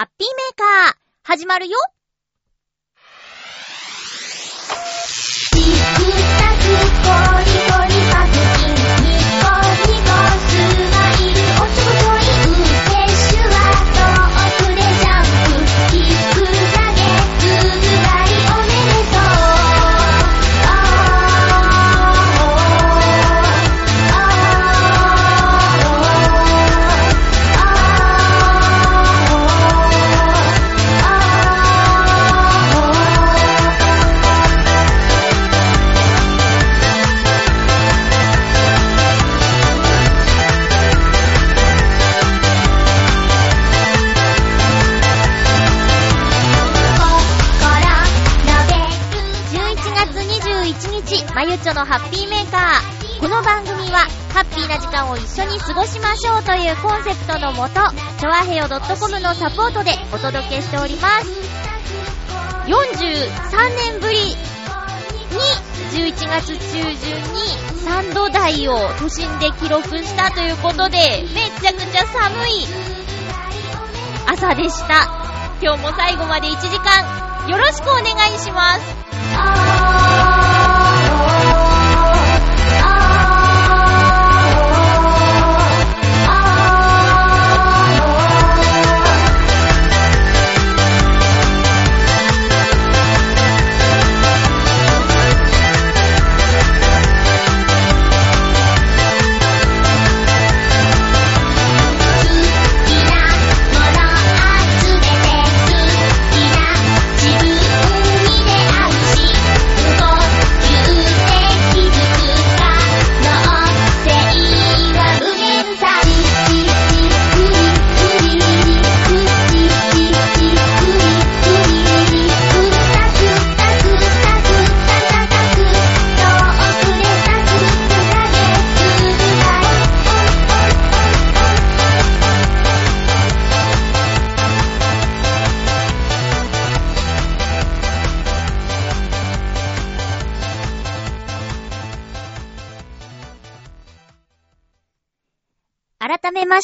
ハッピーメーカー、始まるよ。日、まゆっちょのハッピーメーカー。この番組は、ハッピーな時間を一緒に過ごしましょうというコンセプトのもと、ちょわへよ .com のサポートでお届けしております。43年ぶりに、11月中旬に3度台を都心で記録したということで、めちゃくちゃ寒い朝でした。今日も最後まで1時間、よろしくお願いします。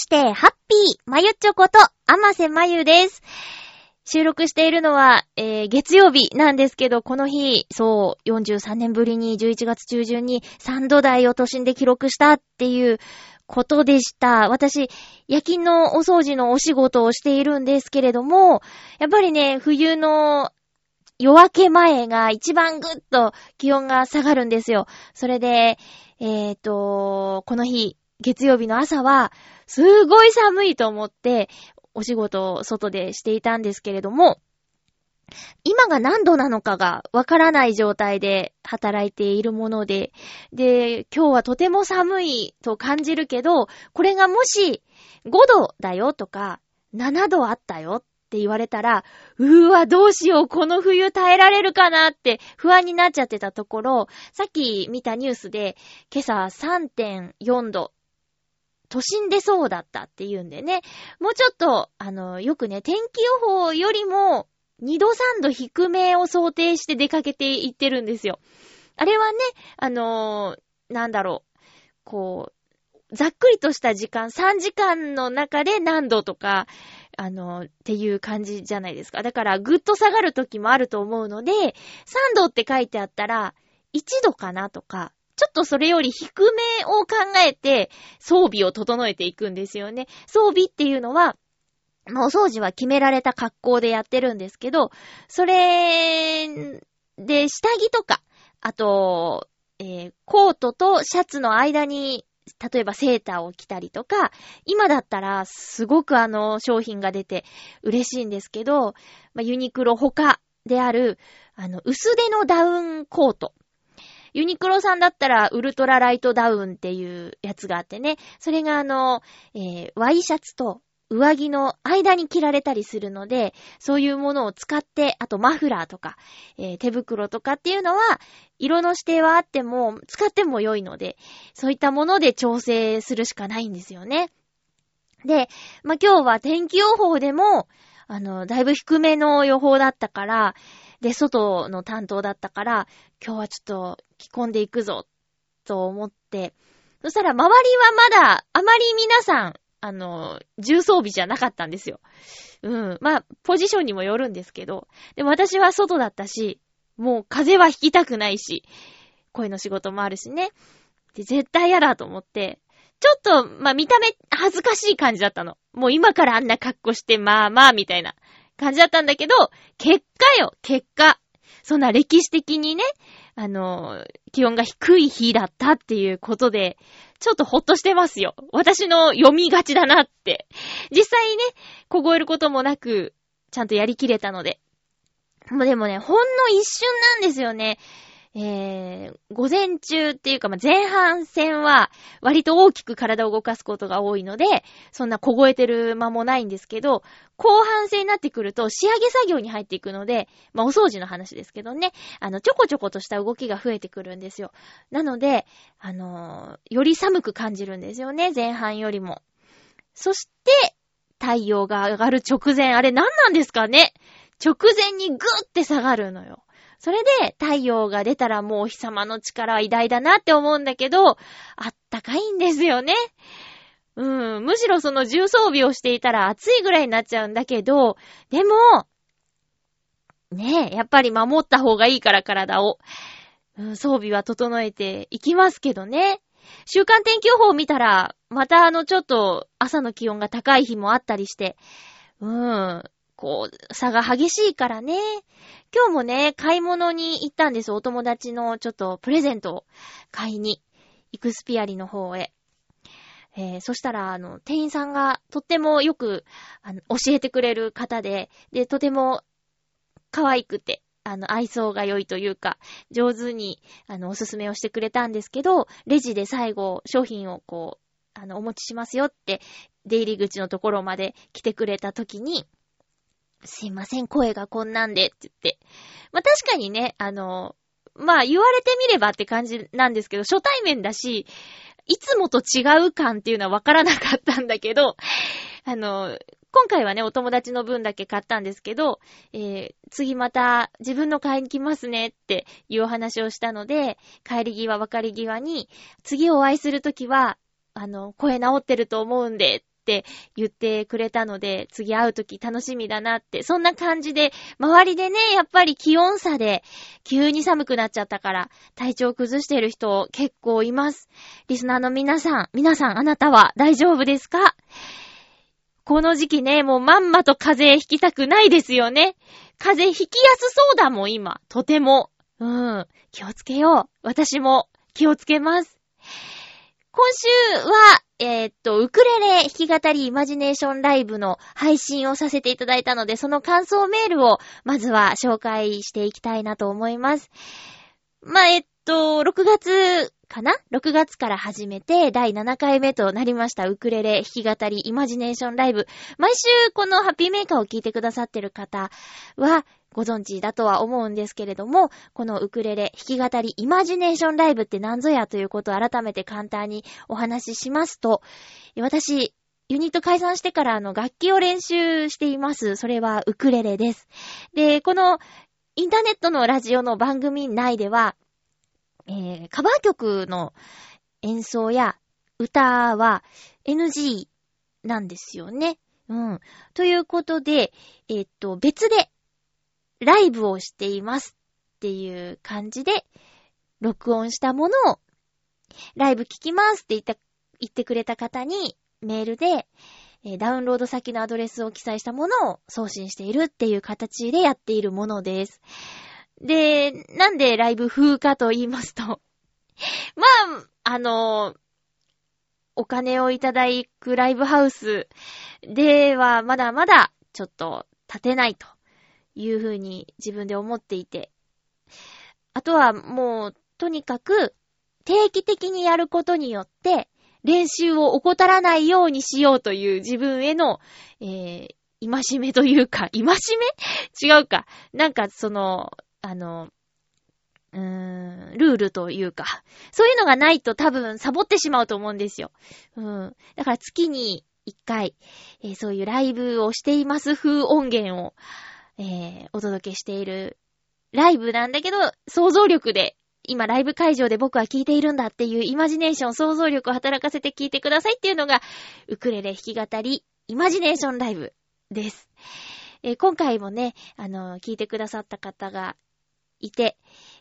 して、ハッピーまゆちょこと、あませまゆです。収録しているのは、えー、月曜日なんですけど、この日、そう、43年ぶりに11月中旬に3度台を都心で記録したっていうことでした。私、夜勤のお掃除のお仕事をしているんですけれども、やっぱりね、冬の夜明け前が一番ぐっと気温が下がるんですよ。それで、えっ、と、この日、月曜日の朝は、すごい寒いと思って、お仕事を外でしていたんですけれども、今が何度なのかがわからない状態で働いているもので、で、今日はとても寒いと感じるけど、これがもし5度だよとか、7度あったよって言われたら、うーわ、どうしよう、この冬耐えられるかなって不安になっちゃってたところ、さっき見たニュースで、今朝3.4度、都心でそうだったっていうんでね、もうちょっと、あの、よくね、天気予報よりも、2度3度低めを想定して出かけていってるんですよ。あれはね、あのーなんだろう、こう、ざっくりとした時間、3時間の中で何度とか、あのーっていう感じじゃないですか。だから、ぐっと下がる時もあると思うので、3度って書いてあったら、1度かなとか、ちょっとそれより低めを考えて装備を整えていくんですよね。装備っていうのは、まあお掃除は決められた格好でやってるんですけど、それで下着とか、あと、えーコートとシャツの間に、例えばセーターを着たりとか、今だったらすごくあの商品が出て嬉しいんですけど、まあ、ユニクロ他である、あの、薄手のダウンコート。ユニクロさんだったら、ウルトラライトダウンっていうやつがあってね、それがあの、えーワイシャツと上着の間に着られたりするので、そういうものを使って、あとマフラーとか、えー手袋とかっていうのは、色の指定はあっても、使っても良いので、そういったもので調整するしかないんですよね。で、まあ、今日は天気予報でも、あの、だいぶ低めの予報だったから、で、外の担当だったから、今日はちょっと着込んでいくぞ、と思って、そしたら周りはまだ、あまり皆さん、あの、重装備じゃなかったんですよ。うん。まあ、ポジションにもよるんですけど。でも私は外だったし、もう風は引きたくないし、声の仕事もあるしね。で、絶対嫌だと思って、ちょっと、まあ見た目恥ずかしい感じだったの。もう今からあんな格好して、まあまあ、みたいな感じだったんだけど、結果よ、結果。そんな歴史的にね、あの、気温が低い日だったっていうことで、ちょっとほっとしてますよ。私の読みがちだなって。実際ね、凍えることもなく、ちゃんとやりきれたので。もうでもね、ほんの一瞬なんですよね。えー、午前中っていうか、まあ、前半戦は割と大きく体を動かすことが多いので、そんな凍えてる間もないんですけど、後半戦になってくると仕上げ作業に入っていくので、まあ、お掃除の話ですけどね、あの、ちょこちょことした動きが増えてくるんですよ。なので、あのーより寒く感じるんですよね、前半よりも。そして、太陽が上がる直前、あれ何なんですかね？直前にグーって下がるのよ。それで太陽が出たらもうお日様の力は偉大だなって思うんだけど、あったかいんですよね。うん。むしろその重装備をしていたら暑いぐらいになっちゃうんだけど、でも、ねえ、やっぱり守った方がいいから体を。うん、装備は整えていきますけどね。週間天気予報を見たら、またあのちょっと朝の気温が高い日もあったりして、うん、こう、差が激しいからね。今日もね、買い物に行ったんです。お友達のちょっとプレゼントを買いに、イクスピアリの方へ。えー、そしたら、あの、店員さんがとってもよく、あの、教えてくれる方で、で、とても可愛くて、あの、愛想が良いというか、上手に、あの、おすすめをしてくれたんですけど、レジで最後、商品をこう、あの、お持ちしますよって、出入り口のところまで来てくれた時に、すいません、声がこんなんで、って言って。まあ、確かにね、あの、まあ、言われてみればって感じなんですけど、初対面だし、いつもと違う感っていうのはわからなかったんだけど、あの、今回はね、お友達の分だけ買ったんですけど、えー、次また自分の買いに来ますねっていうお話をしたので、帰り際、別れ際に、次お会いするときは、あの、声治ってると思うんで、っって言ってくれたので、次会うとき楽しみだなって、そんな感じで、周りでね、やっぱり気温差で、急に寒くなっちゃったから、体調崩してる人結構います。リスナーの皆さん、皆さんあなたは大丈夫ですか？この時期ね、もうまんまと風邪ひきたくないですよね。風邪ひきやすそうだもん、今。とても。うん。気をつけよう。私も気をつけます。今週は、えーっと、ウクレレ弾き語りイマジネーションライブの配信をさせていただいたので、その感想メールをまずは紹介していきたいなと思います。まあ、えっと、6月かな ?6 月から始めて第7回目となりましたウクレレ弾き語りイマジネーションライブ。毎週このハッピーメーカーを聞いてくださってる方はご存知だとは思うんですけれども、このウクレレ弾き語りイマジネーションライブって何ぞやということを改めて簡単にお話ししますと、私、ユニット解散してからあの楽器を練習しています。それはウクレレです。で、このインターネットのラジオの番組内では、えー、カバー曲の演奏や歌は NG なんですよね。うん。ということで、えっと、別でライブをしていますっていう感じで、録音したものを、ライブ聞きますって言った、言ってくれた方にメールで、えダウンロード先のアドレスを記載したものを送信しているっていう形でやっているものです。で、なんでライブ風かと言いますと、まあ、あのお金をいただくライブハウスではまだまだちょっと立てないというふうに自分で思っていて、あとはもうとにかく定期的にやることによって練習を怠らないようにしようという自分への、えー、戒めというか、戒め？違うか。なんかその、あの、うーん、ルールというか、そういうのがないと多分サボってしまうと思うんですよ。うん。だから月に一回、えーそういうライブをしています風音源を、えーお届けしているライブなんだけど、想像力で今ライブ会場で僕は聴いているんだっていうイマジネーション、想像力を働かせて聴いてくださいっていうのが、ウクレレ弾き語り、イマジネーションライブです。えー、今回もね、あのー、聞いてくださった方がいて、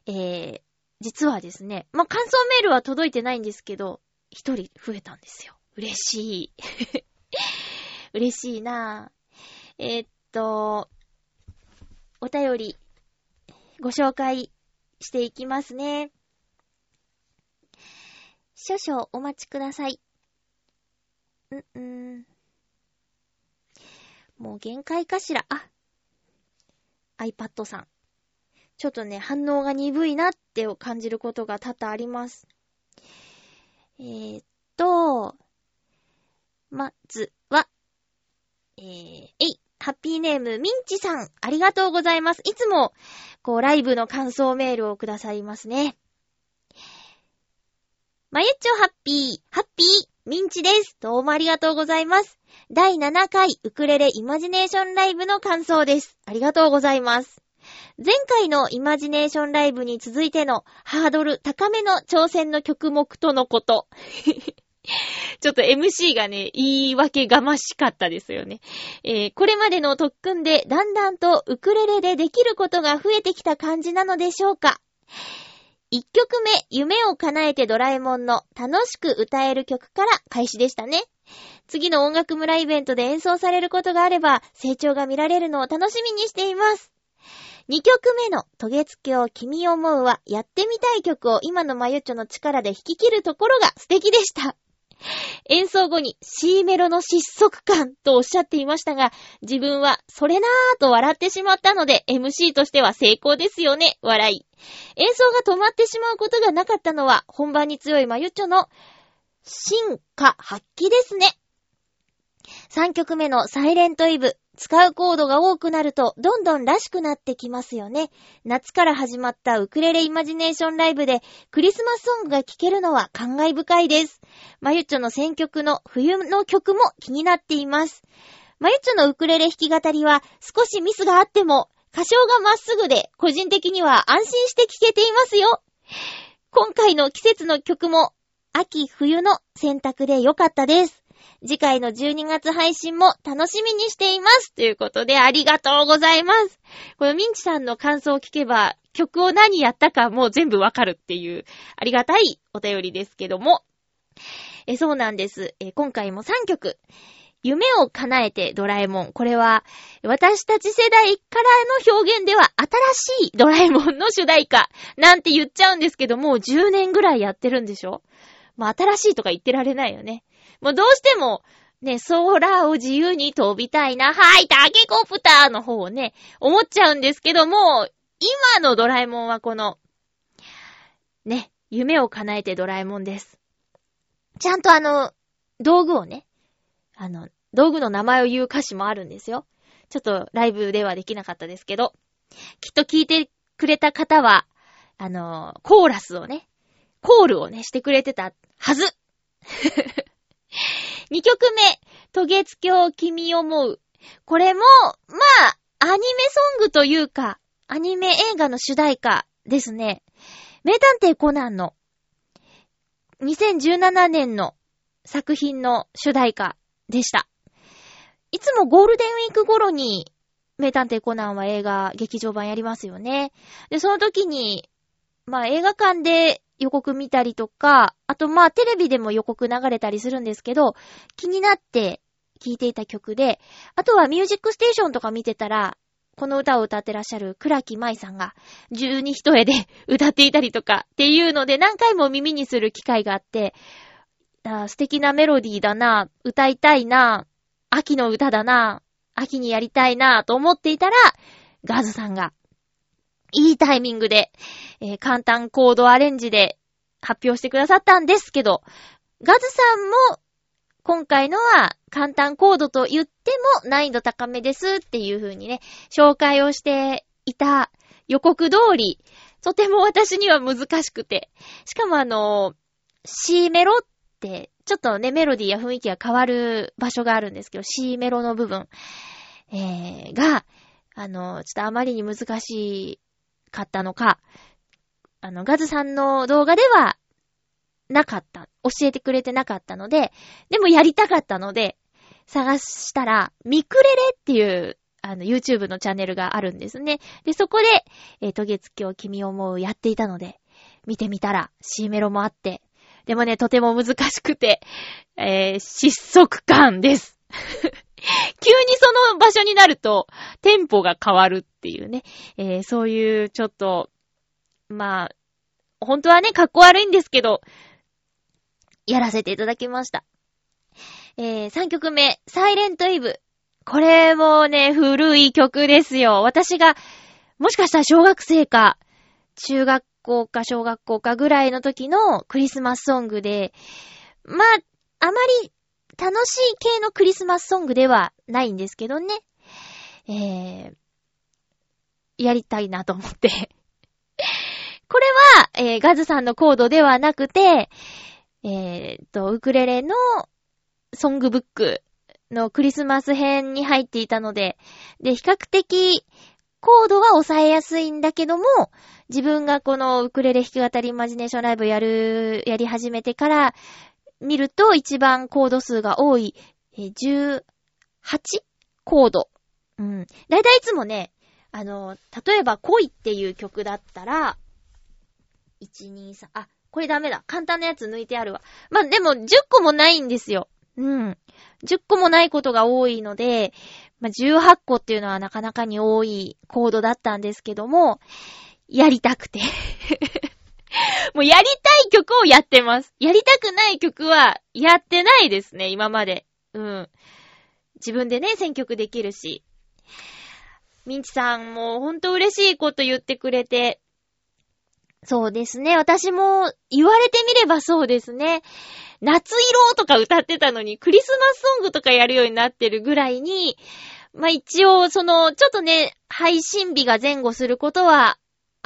えー、実はですね、まあ、感想メールは届いてないんですけど、一人増えたんですよ。嬉しい。嬉しいなぁ。えー、っと、お便り、ご紹介していきますね。少々お待ちください。ん、ん。もう限界かしら？あ、iPad さん。ちょっとね、反応が鈍いなって感じることが多々あります。えー、っと、まずは、えー、えい、ハッピーネーム、ミンチさん、ありがとうございます。いつも、こう、ライブの感想メールをくださいますね。まゆっちょハッピー、ハッピー、ミンチです。どうもありがとうございます。第7回ウクレレイマジネーションライブの感想です。ありがとうございます。前回のイマジネーションライブに続いてのハードル高めの挑戦の曲目とのこと。ちょっと MC がね、言い訳がましかったですよね。えー、これまでの特訓でだんだんとウクレレでできることが増えてきた感じなのでしょうか。1曲目、夢を叶えてドラえもんの楽しく歌える曲から開始でしたね。次の音楽村イベントで演奏されることがあれば、成長が見られるのを楽しみにしています。2曲目の、トゲツキを君思うは、やってみたい曲を今のマユッチョの力で弾き切るところが素敵でした。演奏後に C メロの失速感とおっしゃっていましたが、自分はそれなぁと笑ってしまったので MC としては成功ですよね、笑い。演奏が止まってしまうことがなかったのは本番に強いマユッチョの進化発揮ですね。3曲目のサイレントイブ。使うコードが多くなると、どんどんらしくなってきますよね。夏から始まったウクレレイマジネーションライブで、クリスマスソングが聴けるのは感慨深いです。まゆっちょの選曲の冬の曲も気になっています。まゆっちょのウクレレ弾き語りは、少しミスがあっても、歌唱がまっすぐで、個人的には安心して聴けていますよ。今回の季節の曲も、秋冬の選択で良かったです。次回の12月配信も楽しみにしています。ということで、ありがとうございます。このミンチさんの感想を聞けば、曲を何やったかもう全部わかるっていう、ありがたいお便りですけども。え、そうなんです。え、今回も3曲。夢を叶えてドラえもん。これは、私たち世代からの表現では新しいドラえもんの主題歌なんて言っちゃうんですけどもう、10年ぐらいやってるんでしょまあ、新しいとか言ってられないよね。もうどうしても、ね、空を自由に飛びたいな、はい、タケコプターの方をね、思っちゃうんですけども、今のドラえもんはこの、ね、夢を叶えてドラえもんです。ちゃんとあの、道具をね、あの、道具の名前を言う歌詞もあるんですよ。ちょっとライブではできなかったですけど、きっと聞いてくれた方は、あの、コーラスをね、コールをね、してくれてたはず2曲目、トゲツキョウ君思う。これも、まあ、アニメソングというか、アニメ映画の主題歌ですね。名探偵コナンの2017年の作品の主題歌でした。いつもゴールデンウィーク頃に名探偵コナンは映画、劇場版やりますよね。で、その時に、まあ映画館で予告見たりとか、あとまあテレビでも予告流れたりするんですけど、気になって聴いていた曲で、あとはミュージックステーションとか見てたら、この歌を歌ってらっしゃる倉木舞さんが十二一重で 歌っていたりとかっていうので何回も耳にする機会があって、あ素敵なメロディーだな、歌いたいな、秋の歌だな、秋にやりたいなと思っていたら、ガズさんがいいタイミングで、えー、簡単コードアレンジで発表してくださったんですけど、ガズさんも、今回のは簡単コードと言っても難易度高めですっていう風にね、紹介をしていた予告通り、とても私には難しくて。しかもあの、C メロって、ちょっとね、メロディーや雰囲気が変わる場所があるんですけど、C メロの部分、えー、が、あの、ちょっとあまりに難しいかったのか、あの、ガズさんの動画では、なかった。教えてくれてなかったので、でもやりたかったので、探したら、ミクレレっていう、あの、YouTube のチャンネルがあるんですね。で、そこで、えー、トゲツキを君思うやっていたので、見てみたら、C メロもあって、でもね、とても難しくて、えー、失速感です。急にその場所になると、テンポが変わるっていうね、えー、そういうちょっと、まあ、本当はね、格好悪いんですけど、やらせていただきました。えー、3曲目、サイレントイブ。これもね、古い曲ですよ。私が、もしかしたら小学生か、中学校か小学校かぐらいの時のクリスマスソングで、まあ、あまり楽しい系のクリスマスソングではないんですけどね。えー、やりたいなと思って。これは、えー、ガズさんのコードではなくて、えー、と、ウクレレのソングブックのクリスマス編に入っていたので、で、比較的コードは抑えやすいんだけども、自分がこのウクレレ弾き語りイマジネーションライブやる、やり始めてから見ると一番コード数が多い、えー、18コード。うん。だいたいいつもね、あの、例えば恋っていう曲だったら、1、2、3、あ、これダメだ。簡単なやつ抜いてあるわ。まあ、でも10個もないんですよ。うん。10個もないことが多いので、まあ、18個っていうのはなかなかに多いコードだったんですけども、やりたくて。もうやりたい曲をやってます。やりたくない曲はやってないですね、今まで。うん。自分でね、選曲できるし。ミンチさんもほんと嬉しいこと言ってくれて。そうですね。私も言われてみればそうですね。夏色とか歌ってたのに、クリスマスソングとかやるようになってるぐらいに、まあ、一応、その、ちょっとね、配信日が前後することは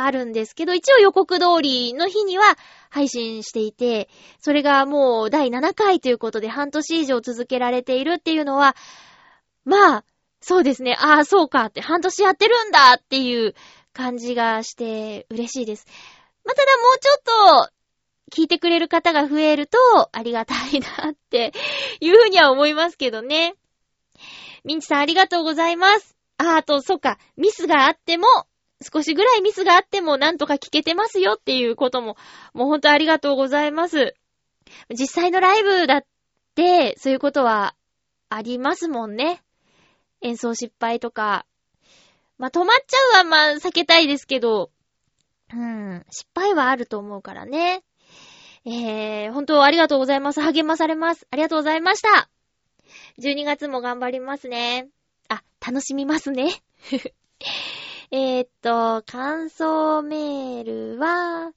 あるんですけど、一応予告通りの日には配信していて、それがもう第7回ということで半年以上続けられているっていうのは、まあ、そうですね。ああ、そうかって、半年やってるんだっていう感じがして嬉しいです。まあ、ただもうちょっと、聞いてくれる方が増えるとありがたいなっていうふうには思いますけどね。ミンチさんありがとうございます。あ、あと、そっか、ミスがあっても、少しぐらいミスがあってもなんとか聞けてますよっていうことも、もうほんとありがとうございます。実際のライブだって、そういうことはありますもんね。演奏失敗とか。まあ、止まっちゃうはまあ、避けたいですけど、うん、失敗はあると思うからね。えー、本当ありがとうございます。励まされます。ありがとうございました。12月も頑張りますね。あ、楽しみますね。えーっと、感想メールは、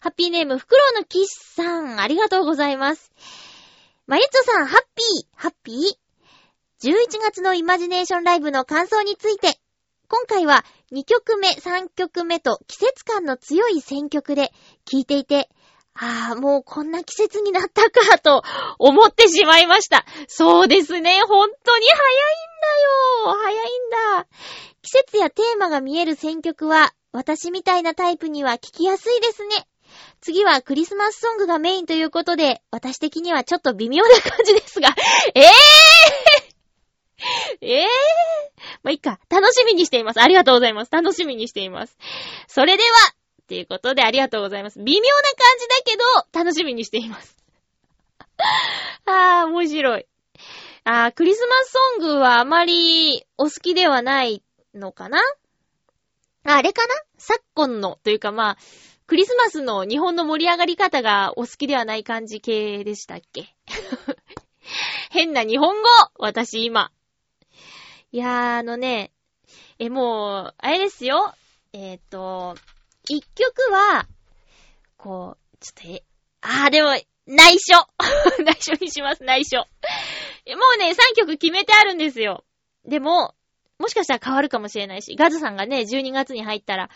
ハッピーネーム、フクロウのキッさん、ありがとうございます。まゆっちょさん、ハッピー、ハッピー ?11 月のイマジネーションライブの感想について、今回は2曲目、3曲目と季節感の強い選曲で聴いていて、ああ、もうこんな季節になったかと思ってしまいました。そうですね、本当に早いんだよ。早いんだ。季節やテーマが見える選曲は、私みたいなタイプには聞きやすいですね。次はクリスマスソングがメインということで、私的にはちょっと微妙な感じですが、ええー、ええー、まあ、いいか。楽しみにしています。ありがとうございます。楽しみにしています。それでは、ということでありがとうございます。微妙な感じだけど、楽しみにしています。あー、面白い。あー、クリスマスソングはあまりお好きではないのかな？ああれかな？昨今の、というかまあ、クリスマスの日本の盛り上がり方がお好きではない感じ系でしたっけ？変な日本語私今。いやー、あのね、え、もう、あれですよ。えっ、と、一曲は、こう、ちょっと、え、あー、でも、内緒 内緒にします、内緒。もうね、3曲決めてあるんですよ。でも、もしかしたら変わるかもしれないし、ガズさんがね、12月に入ったら、あー、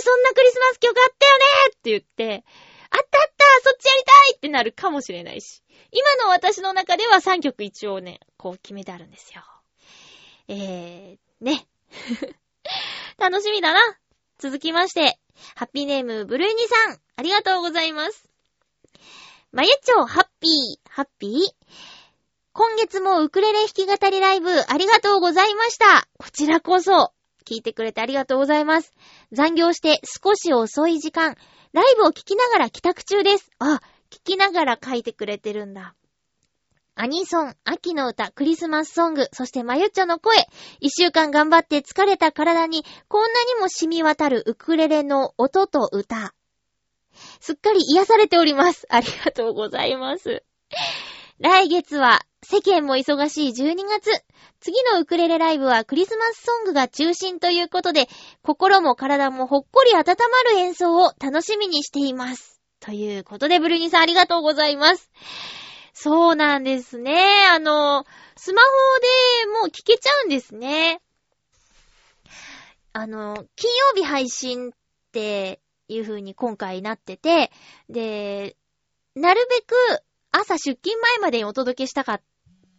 そんなクリスマス曲あったよねって言って、あったあったそっちやりたいってなるかもしれないし。今の私の中では3曲一応ね、こう決めてあるんですよ。えー、ね。楽しみだな。続きまして、ハッピーネーム、ブルーニさん、ありがとうございます。まゆちょ、ハッピー、ハッピー今月もウクレレ弾き語りライブ、ありがとうございました。こちらこそ、聞いてくれてありがとうございます。残業して少し遅い時間、ライブを聞きながら帰宅中です。あ、聞きながら書いてくれてるんだ。アニソン、秋の歌、クリスマスソング、そしてまゆっちょの声。一週間頑張って疲れた体に、こんなにも染み渡るウクレレの音と歌。すっかり癒されております。ありがとうございます。来月は、世間も忙しい12月。次のウクレレライブはクリスマスソングが中心ということで、心も体もほっこり温まる演奏を楽しみにしています。ということで、ブルニさんありがとうございます。そうなんですね。あの、スマホでもう聞けちゃうんですね。あの、金曜日配信っていう風に今回なってて、で、なるべく朝出勤前までにお届けしたか、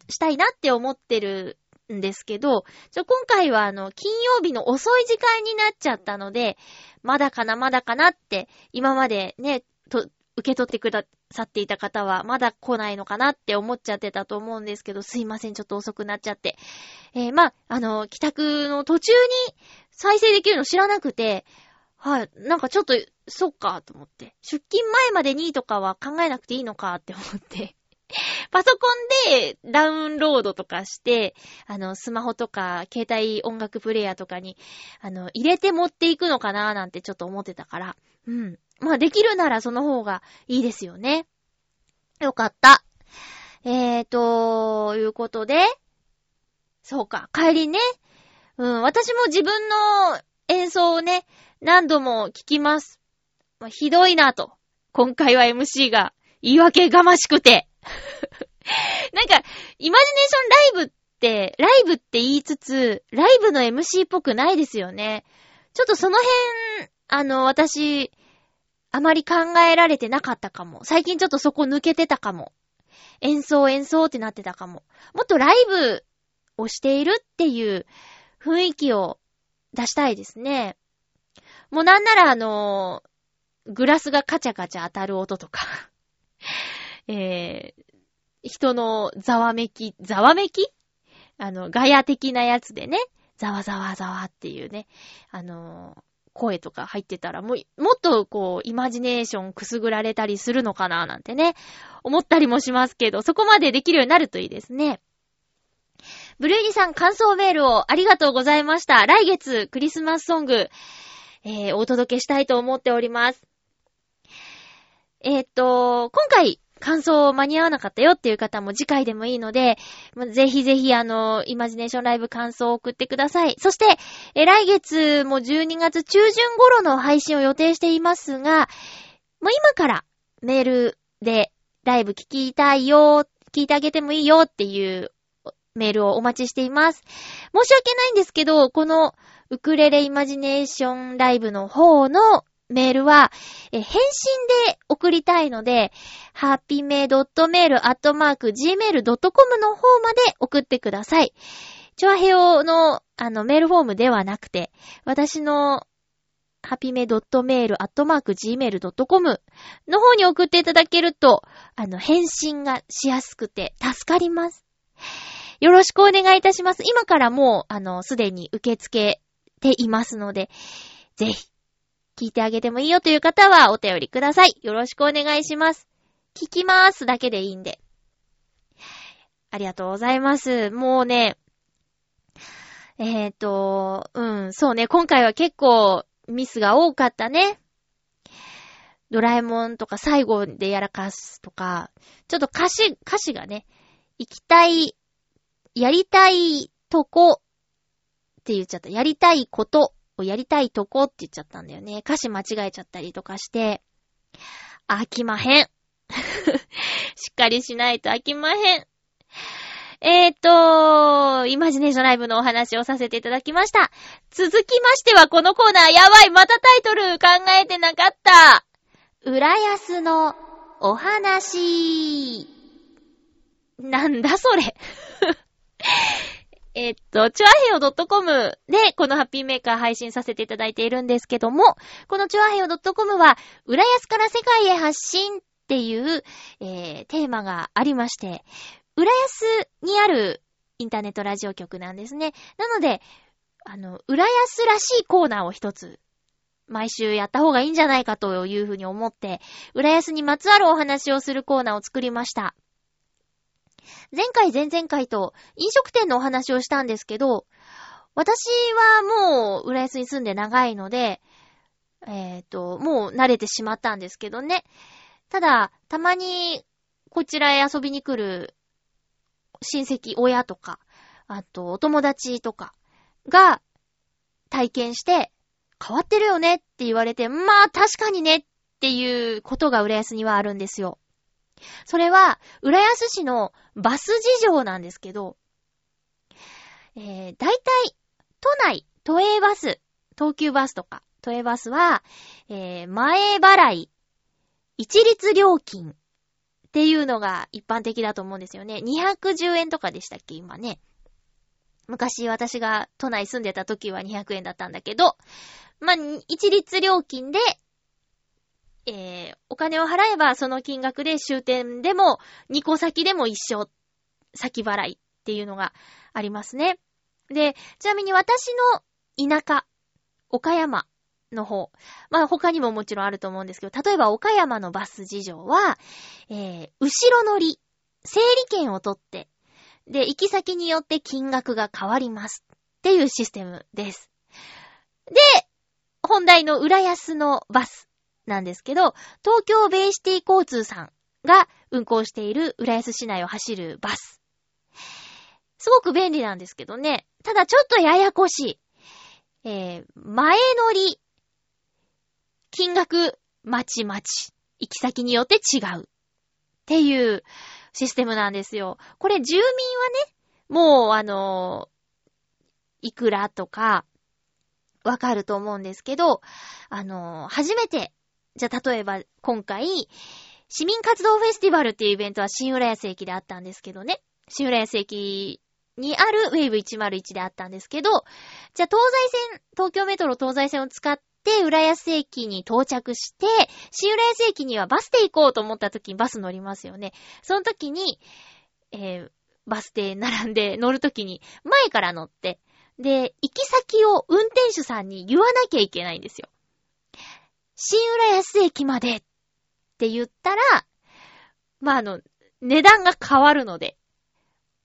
したいなって思ってるんですけど、ちょ今回はあの、金曜日の遅い時間になっちゃったので、まだかな、まだかなって、今までね、と、受け取ってくださっていた方は、まだ来ないのかなって思っちゃってたと思うんですけど、すいません、ちょっと遅くなっちゃって。えー、まあ、あの、帰宅の途中に再生できるの知らなくて、はい、なんかちょっと、そっか、と思って。出勤前までにとかは考えなくていいのかって思って。パソコンでダウンロードとかして、あの、スマホとか、携帯音楽プレイヤーとかに、あの、入れて持っていくのかななんてちょっと思ってたから。うん。まあ、できるならその方がいいですよね。よかった。えーと、いうことで、そうか、帰りね。うん、私も自分の演奏をね、何度も聞きます。まあ、ひどいなと。今回は MC が言い訳がましくて。なんか、イマジネーションライブって、ライブって言いつつ、ライブの MC っぽくないですよね。ちょっとその辺、あの、私、あまり考えられてなかったかも。最近ちょっとそこ抜けてたかも。演奏演奏ってなってたかも。もっとライブをしているっていう雰囲気を出したいですね。もうなんならあのグラスがカチャカチャ当たる音とか。えー、人のざわめき、ざわめき？あの、ガヤ的なやつでね、ざわざわざわっていうね、あの声とか入ってたら、もう、もっとこう、イマジネーションくすぐられたりするのかななんてね、思ったりもしますけど、そこまでできるようになるといいですね。ブルーニさん感想メールをありがとうございました。来月クリスマスソング、えー、お届けしたいと思っております。えー、っと、今回感想を間に合わなかったよっていう方も次回でもいいので、ぜひぜひあの、イマジネーションライブ感想を送ってください。そして、え、来月も12月中旬頃の配信を予定していますが、もう今からメールでライブ聞きたいよ、聞いてあげてもいいよっていうメールをお待ちしています。申し訳ないんですけど、このウクレレイマジネーションライブの方のメールは、え返信で送りたいので、ハッピメ .mail.gmail.com の方まで送ってください。チョアヘオのあのメールフォームではなくて、私のハピメ .mail.gmail.com の方に送っていただけると、あの、返信がしやすくて助かります。よろしくお願いいたします。今からもう、あの、すでに受け付けていますので、ぜひ、聞いてあげてもいいよという方はお便りください。よろしくお願いします。聞きまーすだけでいいんで。ありがとうございます。もうね、えっ、ー、と、うん、そうね、今回は結構ミスが多かったね。ドラえもんとか最後でやらかすとか、ちょっと歌詞、歌詞がね、行きたい、やりたいとこって言っちゃった。やりたいことをやりたいとこって言っちゃったんだよね。歌詞間違えちゃったりとかして、飽きまへん。しっかりしないと飽きまへん。えーと、イマジネーションライブのお話をさせていただきました。続きましてはこのコーナー、やばいまたタイトル考えてなかった浦安のお話。なんだそれ。えっと、チュアヘヨ .com でこのハッピーメーカー配信させていただいているんですけども、このチュアヘヨ .com は、浦安から世界へ発信っていう、えー、テーマがありまして、浦安にあるインターネットラジオ局なんですね。なので、あの、浦安らしいコーナーを一つ、毎週やった方がいいんじゃないかというふうに思って、浦安にまつわるお話をするコーナーを作りました。前回前々回と飲食店のお話をしたんですけど、私はもう浦安に住んで長いので、えっ、ー、と、もう慣れてしまったんですけどね。ただ、たまにこちらへ遊びに来る親戚、親とか、あとお友達とかが体験して、変わってるよねって言われて、まあ確かにねっていうことが浦安にはあるんですよ。それは、浦安市のバス事情なんですけど、えー、大体、都内、都営バス、東急バスとか、都営バスは、えー、前払い、一律料金っていうのが一般的だと思うんですよね。210円とかでしたっけ今ね。昔私が都内住んでた時は200円だったんだけど、まあ、一律料金でえー、お金を払えばその金額で終点でも2個先でも一緒、先払いっていうのがありますね。で、ちなみに私の田舎、岡山の方、まあ他にももちろんあると思うんですけど、例えば岡山のバス事情は、えー、後ろ乗り、整理券を取って、で、行き先によって金額が変わりますっていうシステムです。で、本題の浦安のバス。なんですけど、東京ベイシティ交通さんが運行している浦安市内を走るバス。すごく便利なんですけどね。ただちょっとややこしい。えー、前乗り、金額、まちまち、行き先によって違う。っていうシステムなんですよ。これ住民はね、もうあのー、いくらとか、わかると思うんですけど、あのー、初めてじゃあ、例えば、今回、市民活動フェスティバルっていうイベントは新浦安駅であったんですけどね。新浦安駅にあるウェーブ101であったんですけど、じゃあ東西線、東京メトロ東西線を使って浦安駅に到着して、新浦安駅にはバスで行こうと思った時にバス乗りますよね。その時に、えー、バスで並んで乗る時に前から乗って、で、行き先を運転手さんに言わなきゃいけないんですよ。新浦安駅までって言ったら、まあ、あの、値段が変わるので、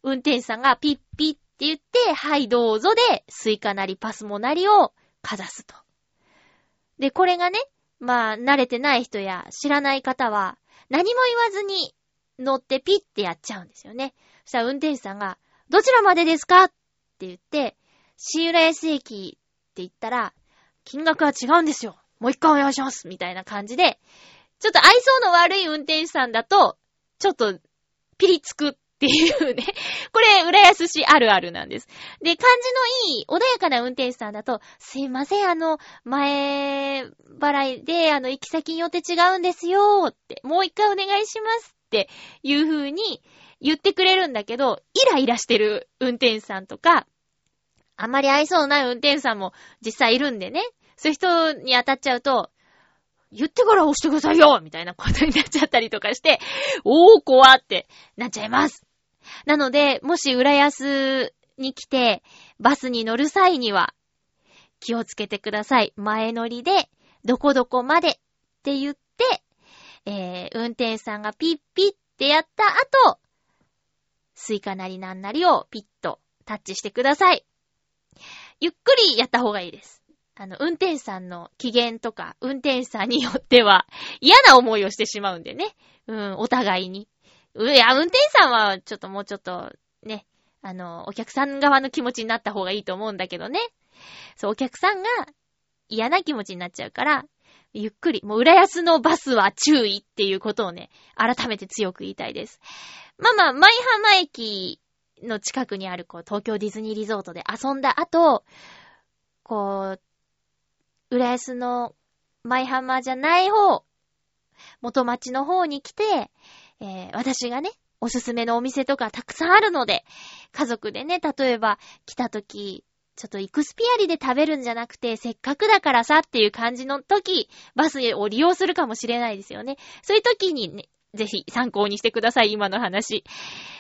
運転手さんがピッピッって言って、はいどうぞで、 Suica なり PASMO なりをかざすと。で、これがね、まあ、慣れてない人や知らない方は、何も言わずに乗ってピッてやっちゃうんですよね。そしたら運転手さんが、どちらまでですかって言って、新浦安駅って言ったら、金額は違うんですよ。もう一回お願いしますみたいな感じで、ちょっと愛想の悪い運転手さんだと、ちょっと、ピリつくっていうね。これ、浦安市あるあるなんです。で、感じのいい、穏やかな運転手さんだと、すいません、あの、前払いで、あの、行き先によって違うんですよって、もう一回お願いしますっていう風に言ってくれるんだけど、イライラしてる運転手さんとか、あまり愛想のない運転手さんも実際いるんでね。そういう人に当たっちゃうと、言ってから押してくださいよみたいなことになっちゃったりとかして、おー、怖ってなっちゃいます。なので、もし浦安に来て、バスに乗る際には、気をつけてください。前乗りで、どこどこまでって言って、えー、運転手さんがピッピッってやった後、 Suica なりなんなりをピッとタッチしてください。ゆっくりやった方がいいです。あの、運転手さんの機嫌とか、運転手さんによっては、嫌な思いをしてしまうんでね。うん、お互いに。いや、運転手さんは、ちょっともうちょっと、ね、あの、お客さん側の気持ちになった方がいいと思うんだけどね。そう、お客さんが嫌な気持ちになっちゃうから、ゆっくり、もう浦安のバスは注意っていうことをね、改めて強く言いたいです。まあまあ、舞浜駅の近くにある、こう、東京ディズニーリゾートで遊んだ後、こう、浦安の舞浜じゃない方、元町の方に来て、えー、私がね、おすすめのお店とかたくさんあるので、家族でね、例えば来た時、ちょっとイクスピアリで食べるんじゃなくて、せっかくだからさっていう感じの時、バスを利用するかもしれないですよね。そういう時にね、ぜひ参考にしてください、今の話。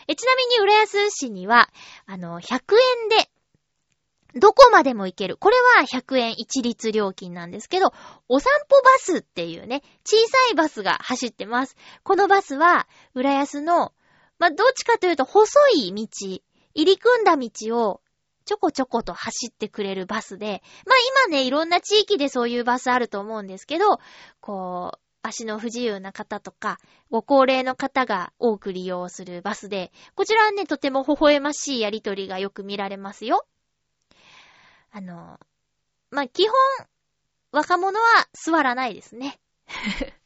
えちなみに、浦安市には、あの、100円で、どこまでも行ける。これは100円一律料金なんですけど、お散歩バスっていうね、小さいバスが走ってます。このバスは、浦安の、まあ、どっちかというと細い道、入り組んだ道をちょこちょこと走ってくれるバスで、まあ今ね、いろんな地域でそういうバスあると思うんですけど、こう、足の不自由な方とか、ご高齢の方が多く利用するバスで、こちらはね、とても微笑ましいやりとりがよく見られますよ。あの、まあ、基本、若者は座らないですね。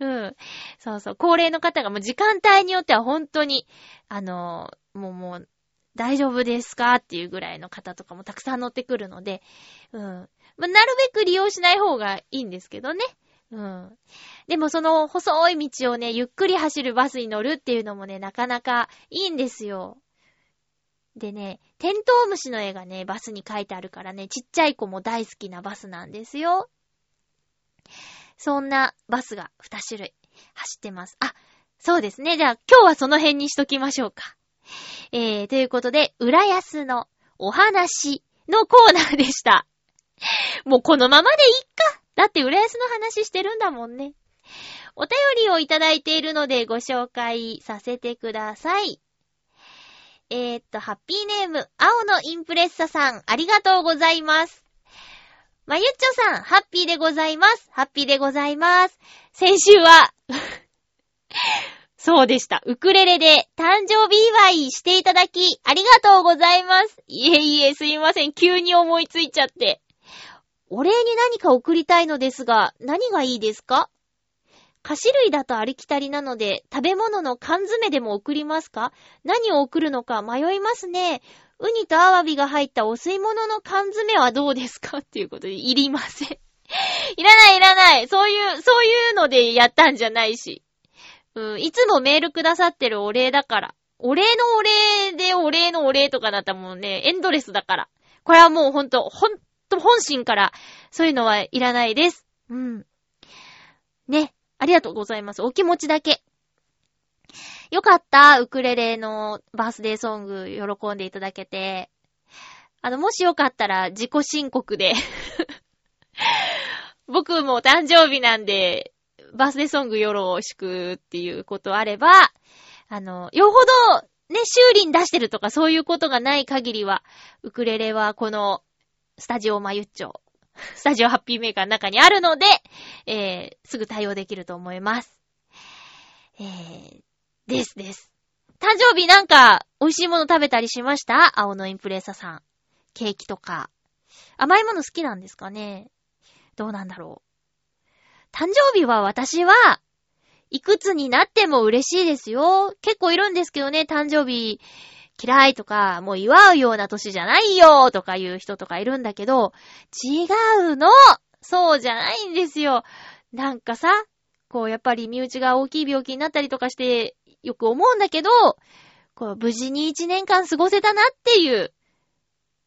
うん。そうそう。高齢の方がもう時間帯によっては本当に、あの、もうもう、大丈夫ですかっていうぐらいの方とかもたくさん乗ってくるので、うん。まあ、なるべく利用しない方がいいんですけどね。うん。でもその細い道をね、ゆっくり走るバスに乗るっていうのもね、なかなかいいんですよ。でね、テントウムシの絵がね、バスに書いてあるからね、ちっちゃい子も大好きなバスなんですよ。そんなバスが2種類走ってます。あ、そうですね。じゃあ今日はその辺にしときましょうか。えー、ということで、浦安のお話のコーナーでした。もうこのままでいっか。だって浦安の話してるんだもんね。お便りをいただいているのでご紹介させてください。えー、っと、ハッピーネーム、青のインプレッサさん、ありがとうございます。まゆっちょさん、ハッピーでございます。ハッピーでございます。先週は そうでした。ウクレレで誕生日祝いしていただき、ありがとうございます。いえいえ、すいません。急に思いついちゃって。お礼に何か送りたいのですが、何がいいですか？菓子類だとありきたりなので、食べ物の缶詰でも送りますか？何を送るのか迷いますね。ウニとアワビが入ったお吸い物の缶詰はどうですか？っていうことで、いりません。いらないいらない。そういう、そういうのでやったんじゃないし。うん、いつもメールくださってるお礼だから。お礼のお礼でお礼のお礼とかだったもんね、エンドレスだから。これはもうほんと、ほんと本心から、そういうのはいらないです。うん。ね。ありがとうございます。お気持ちだけ。よかった。ウクレレのバースデーソング喜んでいただけて。あの、もしよかったら自己申告で 僕も誕生日なんで、バースデーソングよろしくっていうことあれば、あの、よほど、ね、修理に出してるとかそういうことがない限りは、ウクレレはこの、スタジオマユッチョ、スタジオハッピーメーカーの中にあるので、えー、すぐ対応できると思います。えー、ですです。誕生日なんか、美味しいもの食べたりしました？青のインプレッサさん。ケーキとか。甘いもの好きなんですかね？どうなんだろう。誕生日は私は、いくつになっても嬉しいですよ。結構いるんですけどね、誕生日嫌いとか、もう祝うような年じゃないよとかいう人とかいるんだけど、違うのそうじゃないんですよ。なんかさ、こうやっぱり身内が大きい病気になったりとかしてよく思うんだけど、こう無事に一年間過ごせたなっていう、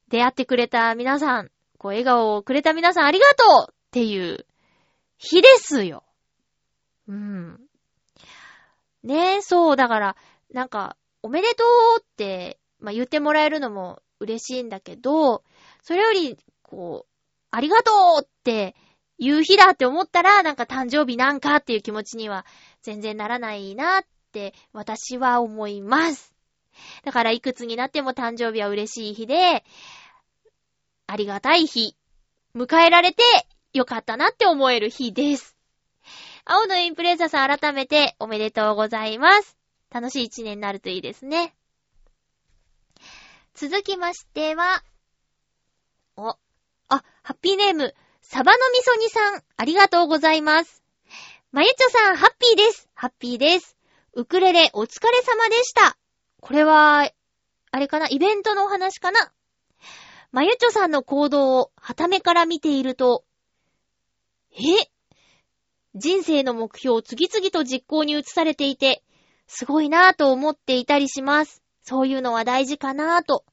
出会ってくれた皆さん、こう笑顔をくれた皆さんありがとうっていう日ですよ。うん。ねえ、そう、だから、なんか、おめでとうって、まあ、言ってもらえるのも嬉しいんだけど、それより、こう、ありがとうって言う日だって思ったら、なんか誕生日なんかっていう気持ちには全然ならないなって私は思います。だからいくつになっても誕生日は嬉しい日で、ありがたい日、迎えられてよかったなって思える日です。青のインプレッサさん改めておめでとうございます。楽しい一年になるといいですね。続きましては、お、あ、ハッピーネーム、サバのみそ煮さん、ありがとうございます。まゆちょさん、ハッピーです。ハッピーです。ウクレレお疲れ様でした。これは、あれかな？イベントのお話かな？まゆちょさんの行動を、はためから見ていると、え？人生の目標を次々と実行に移されていて、すごいなぁと思っていたりします。そういうのは大事かなぁと。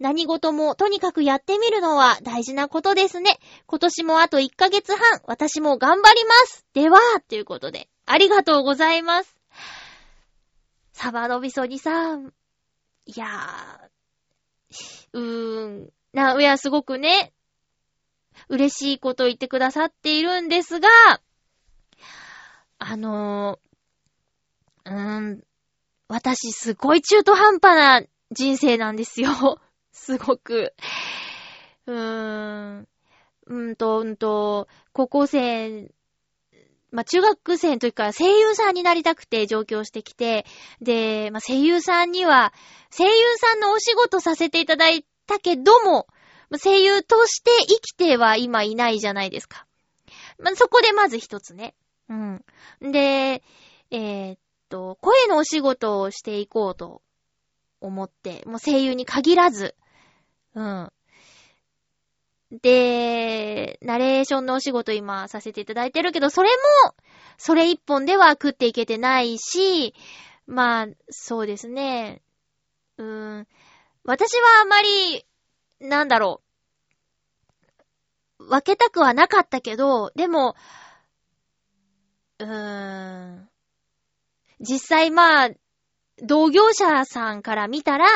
何事もとにかくやってみるのは大事なことですね。今年もあと1ヶ月半、私も頑張ります。では、ということで、ありがとうございます。サバノビソニさん。いやー、うーん、な、いや、すごくね、嬉しいこと言ってくださっているんですが、あのー、うーん、私すごい中途半端な人生なんですよ。すごく。うーん、うんと、うんと、高校生、まあ、中学生の時から声優さんになりたくて上京してきて、で、まあ、声優さんには、声優さんのお仕事させていただいたけども、声優として生きては今いないじゃないですか。まあ、そこでまず一つね。うん。で、えーと、声のお仕事をしていこうと思って、もう声優に限らず、うん。で、ナレーションのお仕事今させていただいてるけど、それも、それ一本では食っていけてないし、まあ、そうですね。うーん。私はあまり、なんだろう。分けたくはなかったけど、でも、うーん。実際まあ、同業者さんから見たら、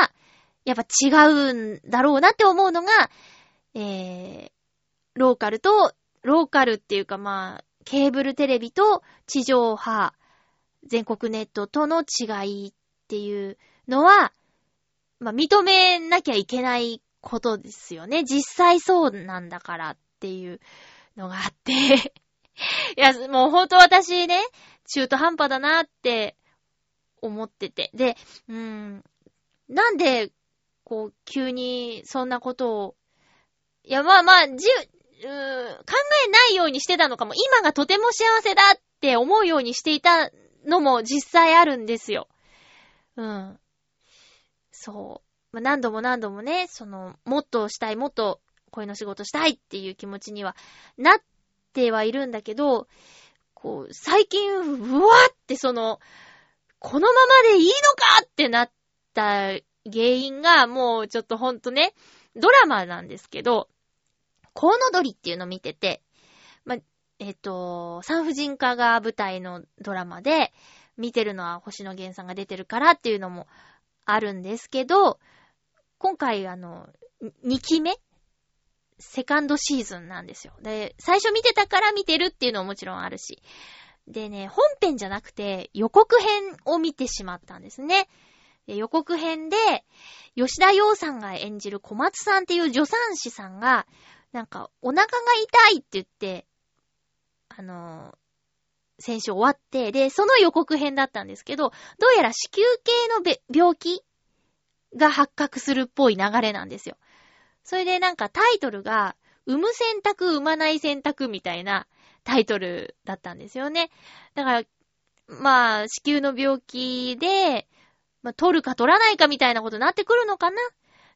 やっぱ違うんだろうなって思うのが、えー、ローカルと、ローカルっていうかまあ、ケーブルテレビと地上波、全国ネットとの違いっていうのは、まあ、認めなきゃいけないことですよね。実際そうなんだからっていうのがあって。いや、もうほんと私ね、中途半端だなって思ってて。で、うん、なんで、こう、急にそんなことを、いや、まあまあ、じゅ、うーん考えないようにしてたのかも。今がとても幸せだって思うようにしていたのも実際あるんですよ。うん。そう。まあ、何度も何度もね、その、もっとしたい、もっと声の仕事したいっていう気持ちにはなってはいるんだけど、こう、最近、うわってその、このままでいいのかってなった原因が、もうちょっとほんとね、ドラマなんですけど、コウノドリっていうのを見てて、ま、えっ、と、産婦人科が舞台のドラマで、見てるのは星野源さんが出てるからっていうのもあるんですけど、今回あの、2期目セカンドシーズンなんですよ。で、最初見てたから見てるっていうのももちろんあるし。でね、本編じゃなくて予告編を見てしまったんですね。予告編で、吉田洋さんが演じる小松さんっていう助産師さんが、なんか、お腹が痛いって言って、あのー先週終わって、で、その予告編だったんですけど、どうやら子宮系の病気が発覚するっぽい流れなんですよ。それでなんかタイトルが、産む選択、産まない選択みたいなタイトルだったんですよね。だから、まあ、子宮の病気で、まあ、取るか取らないかみたいなことになってくるのかな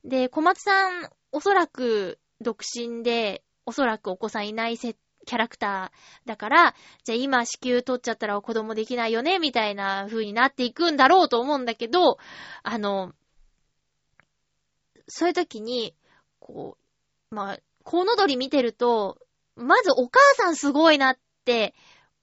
で、小松さん、おそらく独身で、おそらくお子さんいないキャラクターだから、じゃあ今子宮取っちゃったら子供できないよねみたいな風になっていくんだろうと思うんだけど、あの、そういう時に、こう、まあ、コウノドリ見てると、まずお母さんすごいなって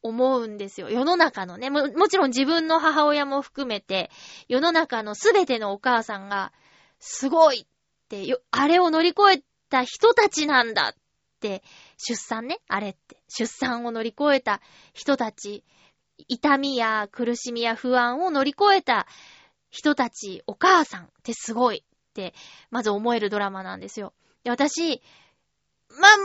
思うんですよ。世の中のね。も、もちろん自分の母親も含めて、世の中のすべてのお母さんが、すごいってよ、あれを乗り越えた人たちなんだって、出産ね、あれって。出産を乗り越えた人たち、痛みや苦しみや不安を乗り越えた人たち、お母さんってすごいって、まず思えるドラマなんですよ。で、私、まあ、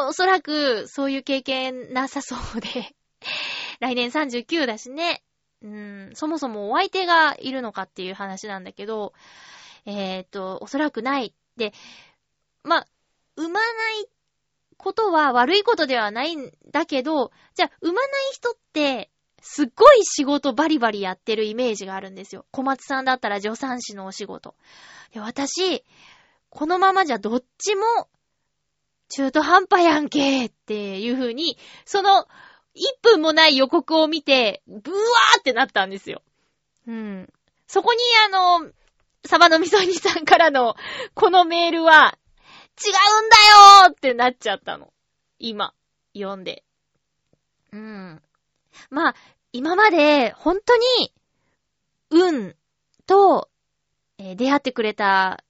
もう、おそらく、そういう経験なさそうで、来年39だしね、うん、そもそもお相手がいるのかっていう話なんだけど、えっ、と、おそらくない。で、まあ、産まないことは悪いことではないんだけど、じゃあ、産まない人って、すっごい仕事バリバリやってるイメージがあるんですよ。小松さんだったら助産師のお仕事。で私、このままじゃどっちも中途半端やんけっていう風に、その1分もない予告を見て、ブワーってなったんですよ。うん。そこにあの、サバのみそ煮さんからの、このメールは、違うんだよーってなっちゃったの。今、読んで。うん。まあ、今まで、本当に、運と、えー出会ってくれた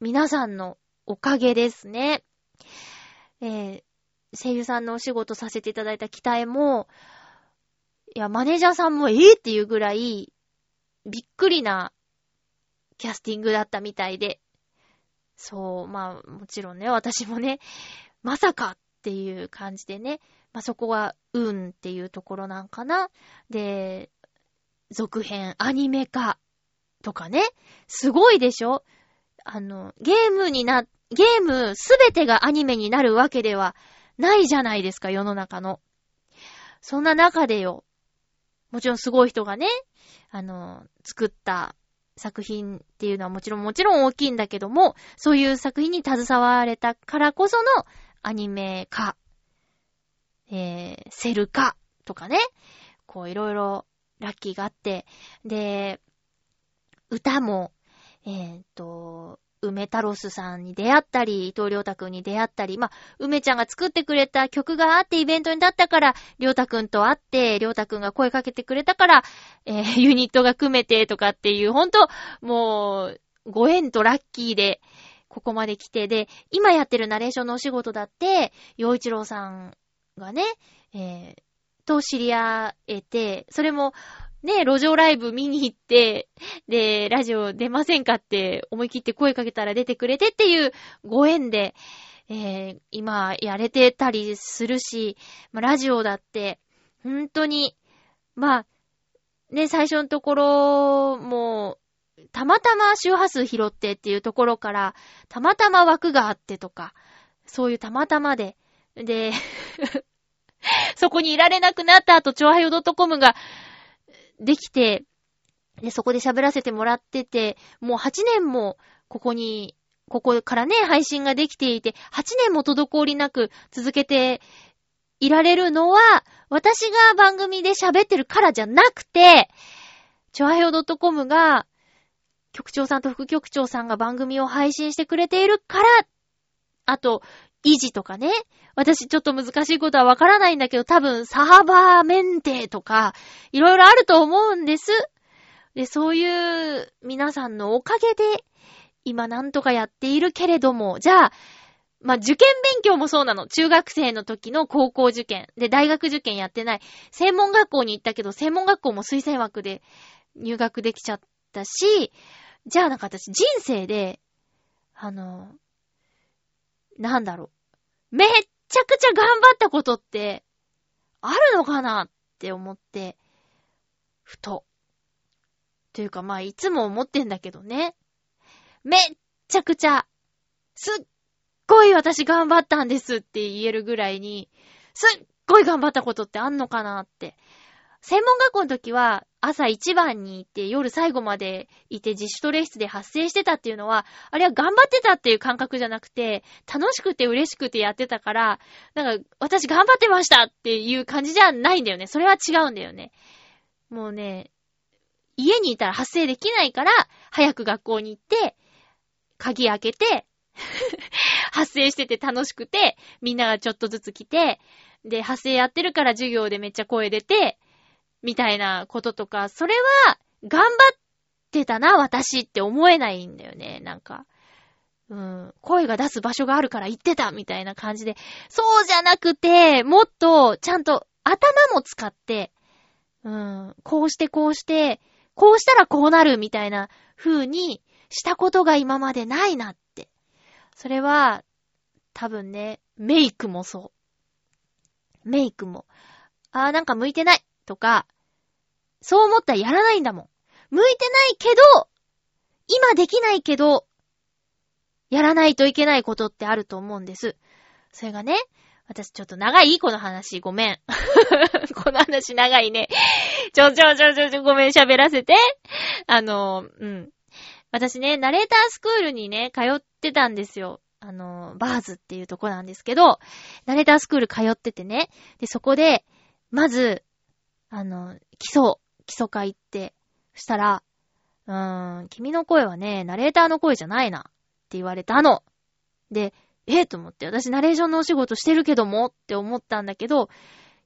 皆さんのおかげですね。えー声優さんのお仕事させていただいた期待も、いや、マネージャーさんもえーっていうぐらい、びっくりなキャスティングだったみたいで。そう、まあ、もちろんね、私もね、まさかっていう感じでね、まあそこは運っていうところなんかな。で、続編、アニメ化とかね、すごいでしょ？あの、ゲームにな、ゲームすべてがアニメになるわけではないじゃないですか、世の中の。そんな中でよ、もちろんすごい人がね、あの、作った作品っていうのはもちろんもちろん大きいんだけども、そういう作品に携われたからこそのアニメ化、えー、セル化とかね、こういろいろラッキーがあって、で、歌も、えーっと、梅太郎スさんに出会ったり、伊藤良太くんに出会ったり、まあ、梅ちゃんが作ってくれた曲があってイベントに立ったから、良太くんと会って、良太くんが声かけてくれたから、えー ユニットが組めてとかっていう、ほんと、もう、ご縁とラッキーで、ここまで来て、で、今やってるナレーションのお仕事だって、洋一郎さんがね、えーと知り合えて、それも、ね、路上ライブ見に行って、で、ラジオ出ませんかって思い切って声かけたら出てくれてっていうご縁で、えー今やれてたりするし、まあ、ラジオだって、本当に、まあ、ね、最初のところも、たまたま周波数拾ってっていうところから、たまたま枠があってとか、そういうたまたまで、で、そこにいられなくなった後、超はよ .com ができて、で、そこで喋らせてもらってて、もう8年もここに、ここからね、配信ができていて、8年も滞りなく続けていられるのは、私が番組で喋ってるからじゃなくて、ちょあへお .com が、局長さんと副局長さんが番組を配信してくれているから、あと、維持とかね。私ちょっと難しいことはわからないんだけど、多分サーバーメンテとか、いろいろあると思うんです。で、そういう皆さんのおかげで、今なんとかやっているけれども、じゃあ、まあ、受験勉強もそうなの。中学生の時の高校受験。で、大学受験やってない。専門学校に行ったけど、専門学校も推薦枠で入学できちゃったし、じゃあなんか私人生で、あの、なんだろう。めっちゃくちゃ頑張ったことって、あるのかなって思って、ふと。というかまあ、いつも思ってんだけどね。めっちゃくちゃ、すっごい私頑張ったんですって言えるぐらいに、すっごい頑張ったことってあんのかなって。専門学校の時は朝一番に行って夜最後までいて自主トレ室で発生してたっていうのは、あれは頑張ってたっていう感覚じゃなくて、楽しくて嬉しくてやってたから、なんか私頑張ってましたっていう感じじゃないんだよね。それは違うんだよね。もうね、家にいたら発生できないから、早く学校に行って、鍵開けて、発生してて楽しくて、みんながちょっとずつ来て、で、発生やってるから授業でめっちゃ声出て、みたいなこととか、それは、頑張ってたな、私って思えないんだよね、なんか。うん、声が出す場所があるから言ってた、みたいな感じで。そうじゃなくて、もっと、ちゃんと頭も使って、うん、こうしてこうして、こうしたらこうなる、みたいな風にしたことが今までないなって。それは、多分ね、メイクもそう。メイクも。あーなんか向いてないとか、そう思ったらやらないんだもん。向いてないけど、今できないけど、やらないといけないことってあると思うんです。それがね、私ちょっと長い？この話。ごめん。この話長いね。ちょちょちょちょちょ、ごめん、喋らせて。あの、うん。私ね、ナレータースクールにね、通ってたんですよ。あの、バーズっていうとこなんですけど、ナレータースクール通っててね。で、そこで、まず、あの、基礎、基礎科行って、したら、うーん、君の声はね、ナレーターの声じゃないな。って言われたの。で、えと思って、私ナレーションのお仕事してるけどもって思ったんだけど、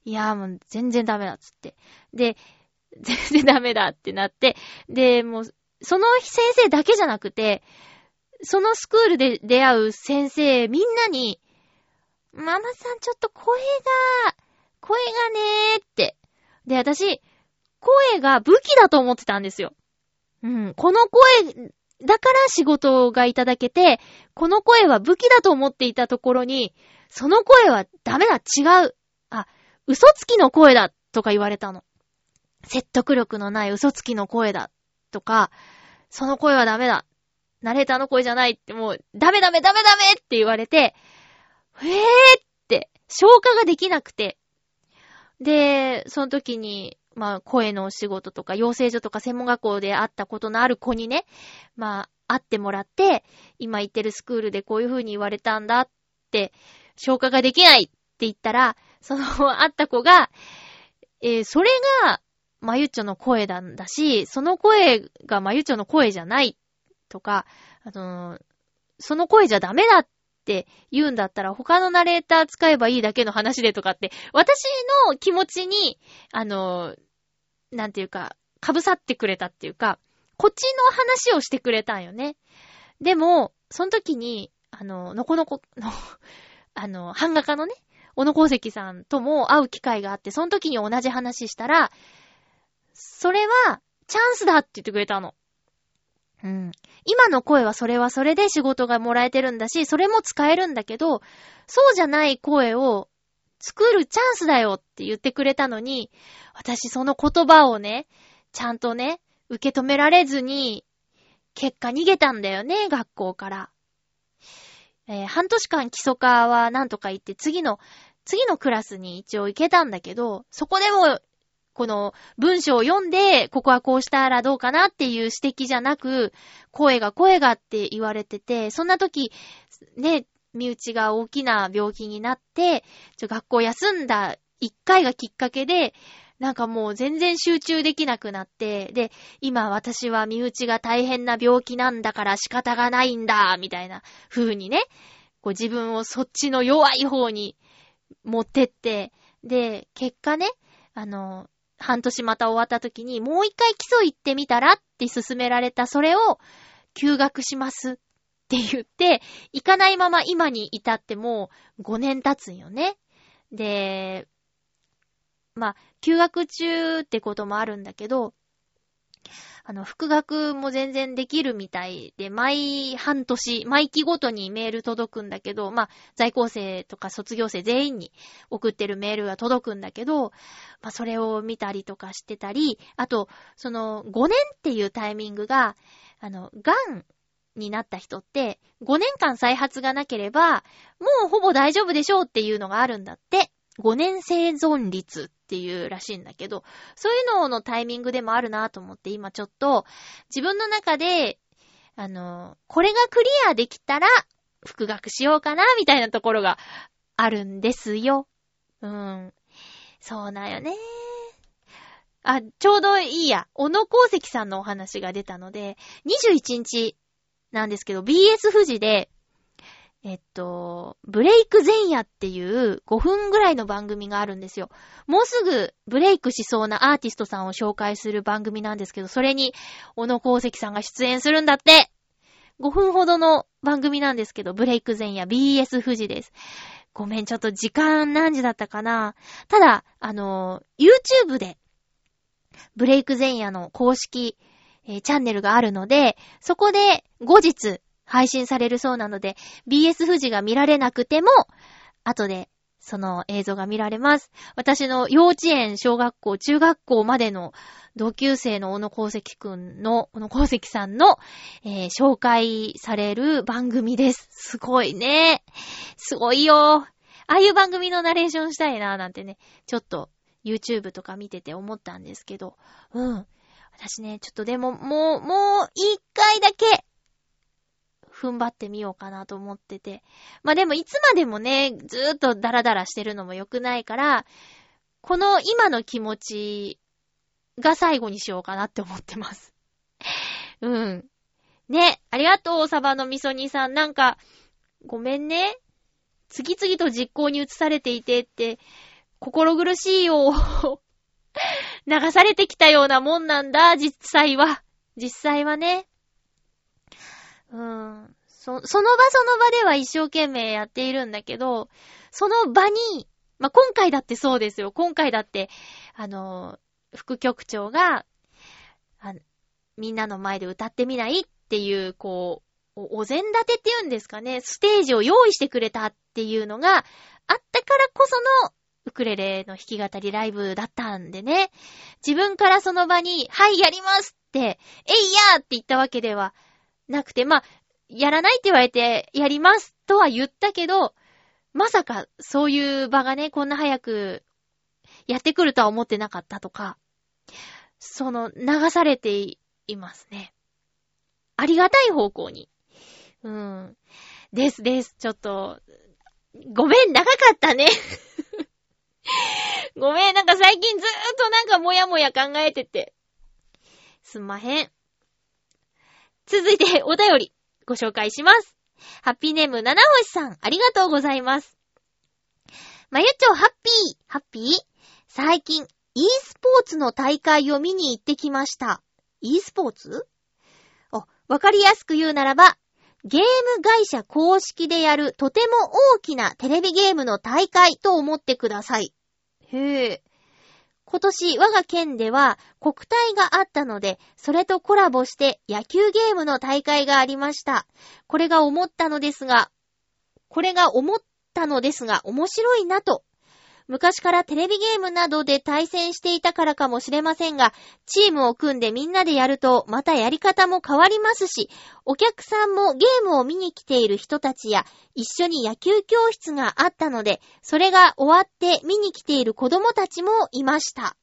いやーもう全然ダメだっつって。で、全然ダメだってなって、で、もう、その先生だけじゃなくて、そのスクールで出会う先生みんなに、ママさんちょっと声が、声がねーって。で、私、声が武器だと思ってたんですよ。うん。この声だから仕事がいただけて、この声は武器だと思っていたところに、その声はダメだ、違う。あ、嘘つきの声だ、とか言われたの。説得力のない嘘つきの声だ、とか、その声はダメだ。ナレーターの声じゃないってもう、ダメダメダメダメって言われて、へぇーって、消化ができなくて。で、その時に、まあ、声のお仕事とか、養成所とか専門学校で会ったことのある子にね、まあ、会ってもらって、今行ってるスクールでこういう風に言われたんだって、消化ができないって言ったら、その、会った子が、えー、それが、まゆちょの声なんだし、その声がまゆちょの声じゃないとか、あのー、その声じゃダメだって言うんだったら他のナレーター使えばいいだけの話でとかって、私の気持ちに、あのー、なんていうか、かぶさってくれたっていうか、こっちの話をしてくれたんよね。でも、その時に、あの、のこのこの あの、版画家のね、小野功石さんとも会う機会があって、その時に同じ話したら、それは、チャンスだって言ってくれたの。うん。今の声はそれはそれで仕事がもらえてるんだし、それも使えるんだけど、そうじゃない声を作るチャンスだよって言ってくれたのに、私その言葉をね、ちゃんとね、受け止められずに、結果逃げたんだよね、学校から。えー、半年間基礎科はなんとか行って、次の、次のクラスに一応行けたんだけど、そこでも、この文章を読んで、ここはこうしたらどうかなっていう指摘じゃなく、声が声がって言われてて、そんな時、ね、身内が大きな病気になって、ちょ学校休んだ一回がきっかけで、なんかもう全然集中できなくなって、で、今私は身内が大変な病気なんだから仕方がないんだ、みたいな風にね、こう自分をそっちの弱い方に持ってって、で、結果ね、あの、半年また終わった時に、もう一回基礎行ってみたらって勧められたそれを、休学します。って言って、行かないまま今に至っても5年経つんよね。で、まあ、休学中ってこともあるんだけど、あの、復学も全然できるみたいで、毎半年、毎期ごとにメール届くんだけど、まあ、在校生とか卒業生全員に送ってるメールが届くんだけど、まあ、それを見たりとかしてたり、あと、その、5年っていうタイミングが、あの、癌になった人って、5年間再発がなければ、もうほぼ大丈夫でしょうっていうのがあるんだって。5年生存率っていうらしいんだけど、そういうののタイミングでもあるなと思って、今ちょっと自分の中で、あの、これがクリアできたら、復学しようかな、みたいなところがあるんですよ。うん。そうだよね。あ、ちょうどいいや。小野功石さんのお話が出たので、21日なんですけど、BS 富士で、えっと、ブレイク前夜っていう5分ぐらいの番組があるんですよ。もうすぐブレイクしそうなアーティストさんを紹介する番組なんですけど、それに、小野功石さんが出演するんだって5分ほどの番組なんですけど、ブレイク前夜 BS 富士です。ごめん、ちょっと時間何時だったかなただ、あの、YouTube で、ブレイク前夜の公式、えー、チャンネルがあるので、そこで後日、配信されるそうなので、BS 富士が見られなくても、後でその映像が見られます。私の幼稚園、小学校、中学校までの同級生の小野功石くんの、小野功石さんの、えー、紹介される番組です。すごいね。すごいよ。ああいう番組のナレーションしたいな、なんてね、ちょっと YouTube とか見てて思ったんですけど、うん。私ね、ちょっとでも、もう、もう、一回だけ、踏ん張ってみようかなと思ってて。まあでもいつまでもね、ずーっとダラダラしてるのも良くないから、この今の気持ちが最後にしようかなって思ってます。うん。ね、ありがとう、サバのみそ煮さん。なんか、ごめんね。次々と実行に移されていてって、心苦しいよ。流されてきたようなもんなんだ、実際は。実際はね。うーん。そ、その場その場では一生懸命やっているんだけど、その場に、まあ、今回だってそうですよ。今回だって、あの、副局長が、あみんなの前で歌ってみないっていう、こう、おお膳立てって言うんですかね、ステージを用意してくれたっていうのがあったからこそのウクレレの弾き語りライブだったんでね、自分からその場に、はい、やりますって、えいやーって言ったわけではなくて、まあ、やらないって言われて、やりますとは言ったけど、まさかそういう場がね、こんな早くやってくるとは思ってなかったとか、その、流されていますね。ありがたい方向に。うん。ですです。ちょっと、ごめん、長かったね。ごめん、なんか最近ずーっとなんかもやもや考えてて。すんまへん。続いて、お便り、ご紹介します。ハッピーネーム、七星さん、ありがとうございます。まゆちょ、ハッピー、ハッピー？最近、e スポーツの大会を見に行ってきました。e スポーツ？あ、わかりやすく言うならば、ゲーム会社公式でやるとても大きなテレビゲームの大会と思ってください。へえ。今年我が県では国体があったので、それとコラボして野球ゲームの大会がありました。これが思ったのですが、これが思ったのですが面白いなと。昔からテレビゲームなどで対戦していたからかもしれませんが、チームを組んでみんなでやると、またやり方も変わりますし、お客さんもゲームを見に来ている人たちや、一緒に野球教室があったので、それが終わって見に来ている子供たちもいました。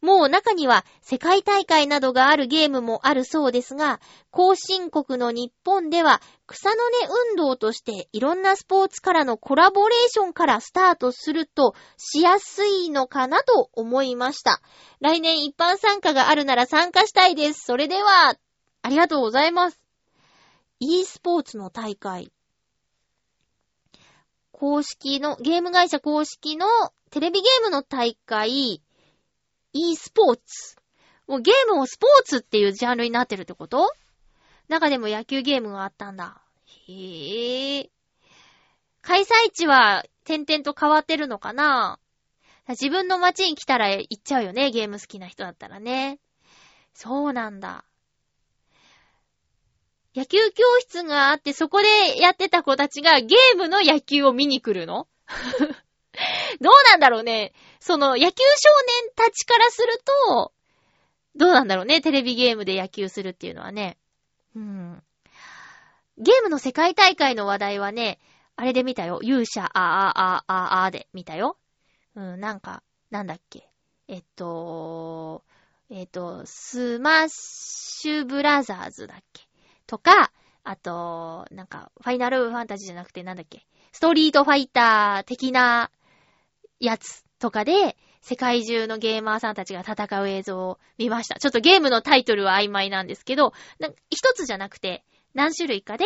もう中には世界大会などがあるゲームもあるそうですが、後進国の日本では草の根運動としていろんなスポーツからのコラボレーションからスタートするとしやすいのかなと思いました。来年一般参加があるなら参加したいです。それでは、ありがとうございます。e スポーツの大会。公式の、ゲーム会社公式のテレビゲームの大会、e スポーツ。もうゲームをスポーツっていうジャンルになってるってこと？中でも野球ゲームがあったんだ。へえ。開催地は点々と変わってるのかな？自分の街に来たら行っちゃうよね、ゲーム好きな人だったらね。そうなんだ。野球教室があって、そこでやってた子たちがゲームの野球を見に来るの？どうなんだろうね。その、野球少年たちからすると、どうなんだろうね。テレビゲームで野球するっていうのはね。うん。ゲームの世界大会の話題はね、あれで見たよ。勇者、ああ、ああ、あで見たよ。うん、なんか、なんだっけ。えっと、えっと、スマッシュブラザーズだっけ。とか、あと、なんか、ファイナルファンタジーじゃなくてなんだっけ。ストリートファイター的なやつとかで、世界中のゲーマーさんたちが戦う映像を見ました。ちょっとゲームのタイトルは曖昧なんですけど、一つじゃなくて、何種類かで、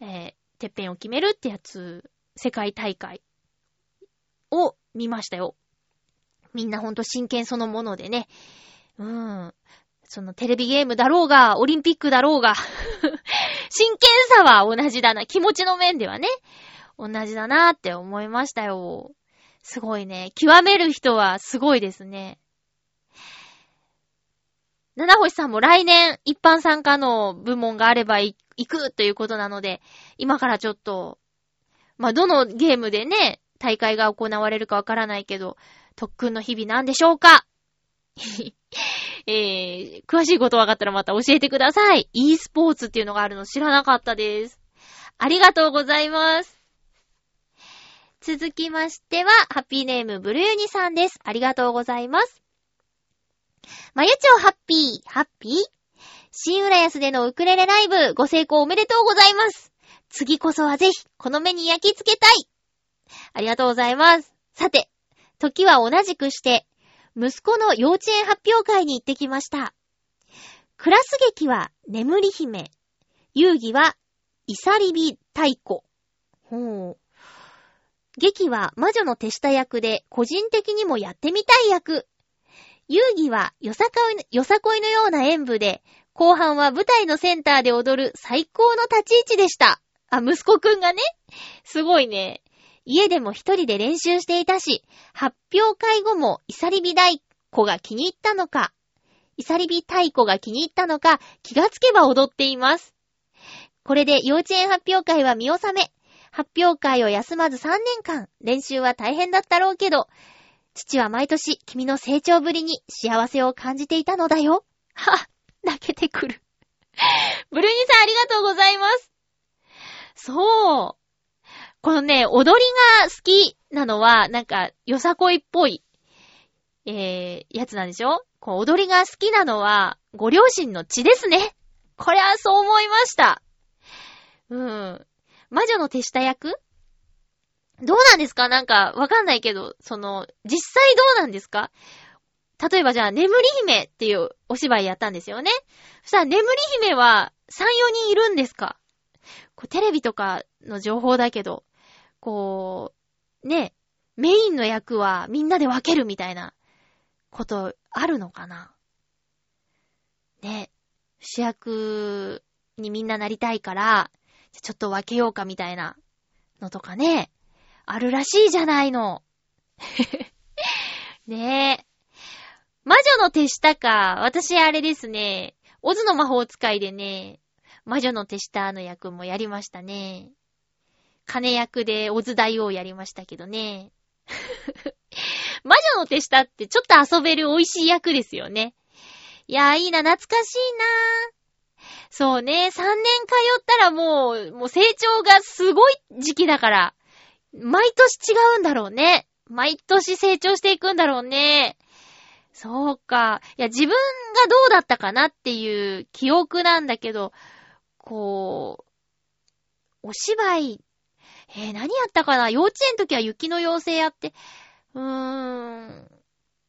えー、てっぺんを決めるってやつ、世界大会を見ましたよ。みんなほんと真剣そのものでね。うん。そのテレビゲームだろうが、オリンピックだろうが、真剣さは同じだな。気持ちの面ではね、同じだなって思いましたよ。すごいね。極める人はすごいですね。七星さんも来年一般参加の部門があれば行くということなので、今からちょっと、まあ、どのゲームでね、大会が行われるかわからないけど、特訓の日々なんでしょうか？えー、詳しいことわかったらまた教えてください。e スポーツっていうのがあるの知らなかったです。ありがとうございます。続きましては、ハッピーネームブルユニさんです。ありがとうございます。まゆちょハッピー、ハッピー？新浦安でのウクレレライブ、ご成功おめでとうございます。次こそはぜひ、この目に焼き付けたい。ありがとうございます。さて、時は同じくして、息子の幼稚園発表会に行ってきました。クラス劇は眠り姫。遊戯はイサリビ太鼓。ほう。劇は魔女の手下役で個人的にもやってみたい役。遊戯はよさこいよさこいのような演舞で、後半は舞台のセンターで踊る最高の立ち位置でした。あ、息子くんがね。すごいね。家でも一人で練習していたし、発表会後もイサリビ太鼓が気に入ったのか、イサリビ太鼓が気に入ったのか、気がつけば踊っています。これで幼稚園発表会は見納め。発表会を休まず3年間、練習は大変だったろうけど、父は毎年君の成長ぶりに幸せを感じていたのだよ。は、泣けてくる。ブルーニさんありがとうございます。そう。このね、踊りが好きなのは、なんか、よさこいっぽい、えー、やつなんでしょ？こう、踊りが好きなのは、ご両親の血ですね。これはそう思いました。うん。魔女の手下役？どうなんですか？なんか、わかんないけど、その、実際どうなんですか？例えばじゃあ、眠り姫っていうお芝居やったんですよね。そしたら、眠り姫は3、4人いるんですか？こうテレビとかの情報だけど、こう、ね、メインの役はみんなで分けるみたいなことあるのかな？ね、主役にみんななりたいから、ちょっと分けようかみたいなのとかね、あるらしいじゃないの。ねえ。魔女の手下か。私あれですね。オズの魔法使いでね、魔女の手下の役もやりましたね。金役でオズ大王やりましたけどね。魔女の手下ってちょっと遊べる美味しい役ですよね。いやーいいな、懐かしいなそうね、3年通ったらもう、もう成長がすごい時期だから、毎年違うんだろうね。毎年成長していくんだろうね。そうか。いや、自分がどうだったかなっていう記憶なんだけど、こう、お芝居、えー、何やったかな？幼稚園の時は雪の妖精やって、うーん。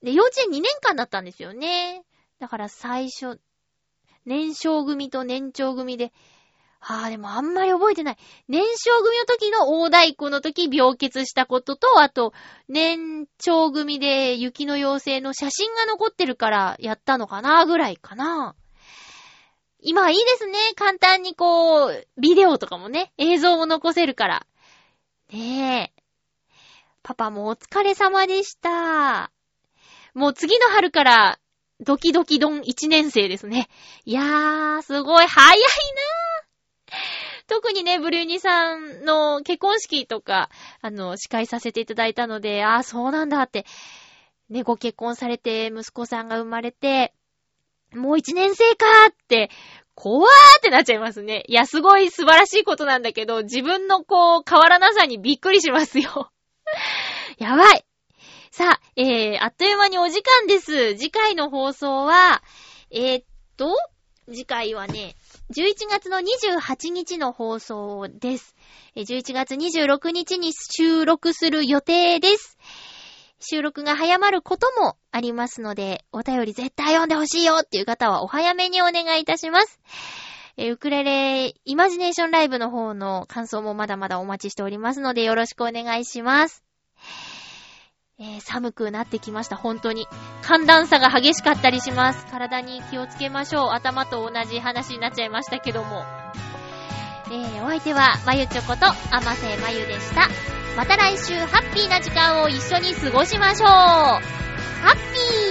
で、幼稚園2年間だったんですよね。だから最初、年少組と年長組で、ああ、でもあんまり覚えてない。年少組の時の大太鼓の時病欠したことと、あと、年長組で雪の妖精の写真が残ってるからやったのかなぐらいかな。今いいですね。簡単にこう、ビデオとかもね、映像も残せるから。ねえ。パパもお疲れ様でした。もう次の春から、ドキドキドン1年生ですね。いやー、すごい早いなー。特にね、ブルーニさんの結婚式とか、あの、司会させていただいたので、あー、そうなんだって。ね、ご結婚されて、息子さんが生まれて、もう1年生かーって、怖ーってなっちゃいますね。いや、すごい素晴らしいことなんだけど、自分のこう、変わらなさにびっくりしますよ。やばい。さあ、えー、あっという間にお時間です。次回の放送は、えー、っと、次回はね、11月の28日の放送です。11月26日に収録する予定です。収録が早まることもありますので、お便り絶対読んでほしいよっていう方はお早めにお願いいたします。えウクレレイマジネーションライブの方の感想もまだまだお待ちしておりますのでよろしくお願いします。えー寒くなってきました、本当に。寒暖差が激しかったりします。体に気をつけましょう。頭と同じ話になっちゃいましたけども。えー、お相手は、まゆちょこと、あませまゆでした。また来週、ハッピーな時間を一緒に過ごしましょうハッピー